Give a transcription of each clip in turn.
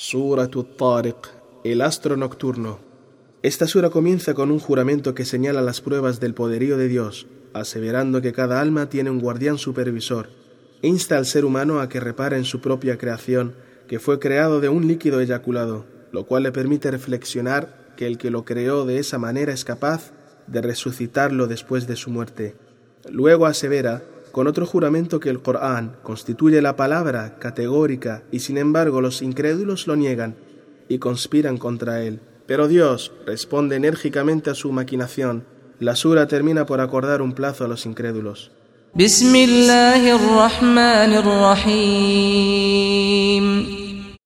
Surat tariq el astro nocturno. Esta sura comienza con un juramento que señala las pruebas del poderío de Dios, aseverando que cada alma tiene un guardián supervisor. Insta al ser humano a que repare en su propia creación, que fue creado de un líquido eyaculado, lo cual le permite reflexionar que el que lo creó de esa manera es capaz de resucitarlo después de su muerte. Luego asevera con otro juramento que el Corán constituye la palabra categórica y sin embargo los incrédulos lo niegan y conspiran contra él. Pero Dios responde enérgicamente a su maquinación. La sura termina por acordar un plazo a los incrédulos.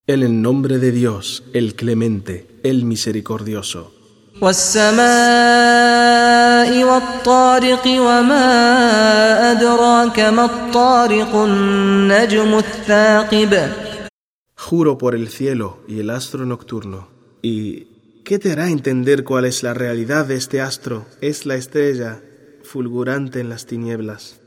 En el nombre de Dios, el clemente, el misericordioso. Juro por el cielo y el astro nocturno. ¿Y qué te hará entender cuál es la realidad de este astro? Es la estrella fulgurante en las tinieblas.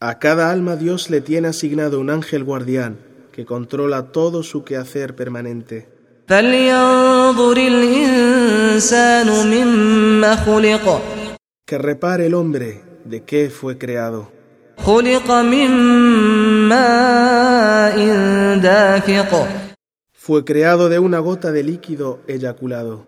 A cada alma Dios le tiene asignado un ángel guardián que controla todo su quehacer permanente. Que repare el hombre de qué fue creado. Fue creado de una gota de líquido eyaculado.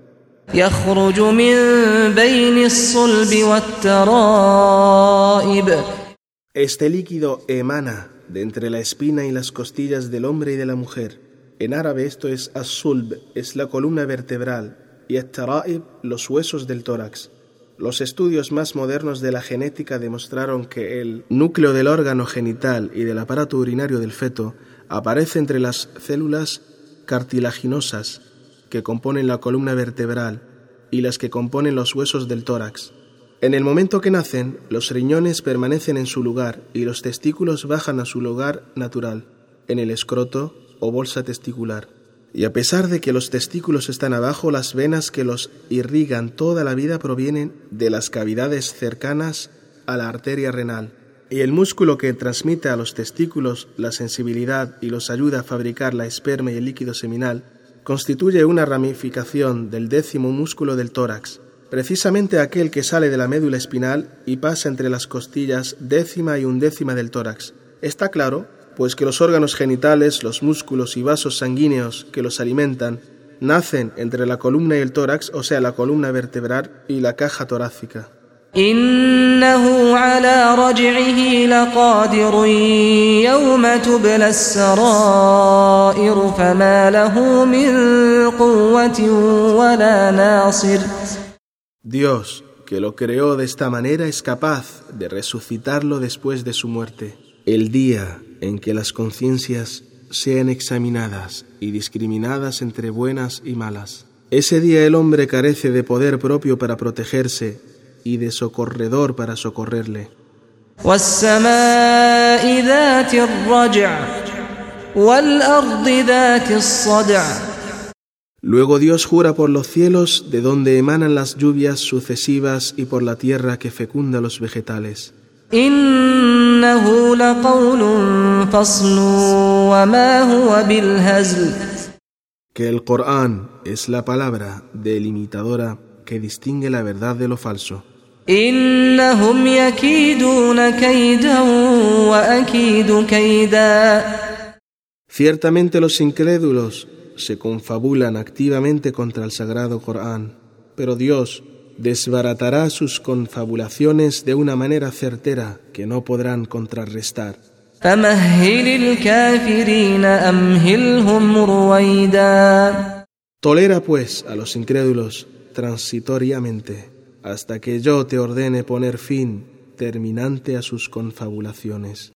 Este líquido emana de entre la espina y las costillas del hombre y de la mujer. En árabe esto es as-sulb, es la columna vertebral, y at-tara'ib, los huesos del tórax. Los estudios más modernos de la genética demostraron que el núcleo del órgano genital y del aparato urinario del feto aparece entre las células cartilaginosas que componen la columna vertebral y las que componen los huesos del tórax. En el momento que nacen, los riñones permanecen en su lugar y los testículos bajan a su lugar natural, en el escroto o bolsa testicular. Y a pesar de que los testículos están abajo, las venas que los irrigan toda la vida provienen de las cavidades cercanas a la arteria renal. Y el músculo que transmite a los testículos la sensibilidad y los ayuda a fabricar la esperma y el líquido seminal constituye una ramificación del décimo músculo del tórax, precisamente aquel que sale de la médula espinal y pasa entre las costillas décima y undécima del tórax. Está claro, pues que los órganos genitales, los músculos y vasos sanguíneos que los alimentan, nacen entre la columna y el tórax, o sea, la columna vertebral y la caja torácica. Dios, que lo creó de esta manera, es capaz de resucitarlo después de su muerte. El día en que las conciencias sean examinadas y discriminadas entre buenas y malas. Ese día el hombre carece de poder propio para protegerse y de socorredor para socorrerle. Luego Dios jura por los cielos de donde emanan las lluvias sucesivas y por la tierra que fecunda los vegetales. Que el Corán es la palabra delimitadora que distingue la verdad de lo falso. Ciertamente los incrédulos se confabulan activamente contra el sagrado Corán, pero Dios desbaratará sus confabulaciones de una manera certera que no podrán contrarrestar. Tolera pues a los incrédulos transitoriamente hasta que yo te ordene poner fin terminante a sus confabulaciones.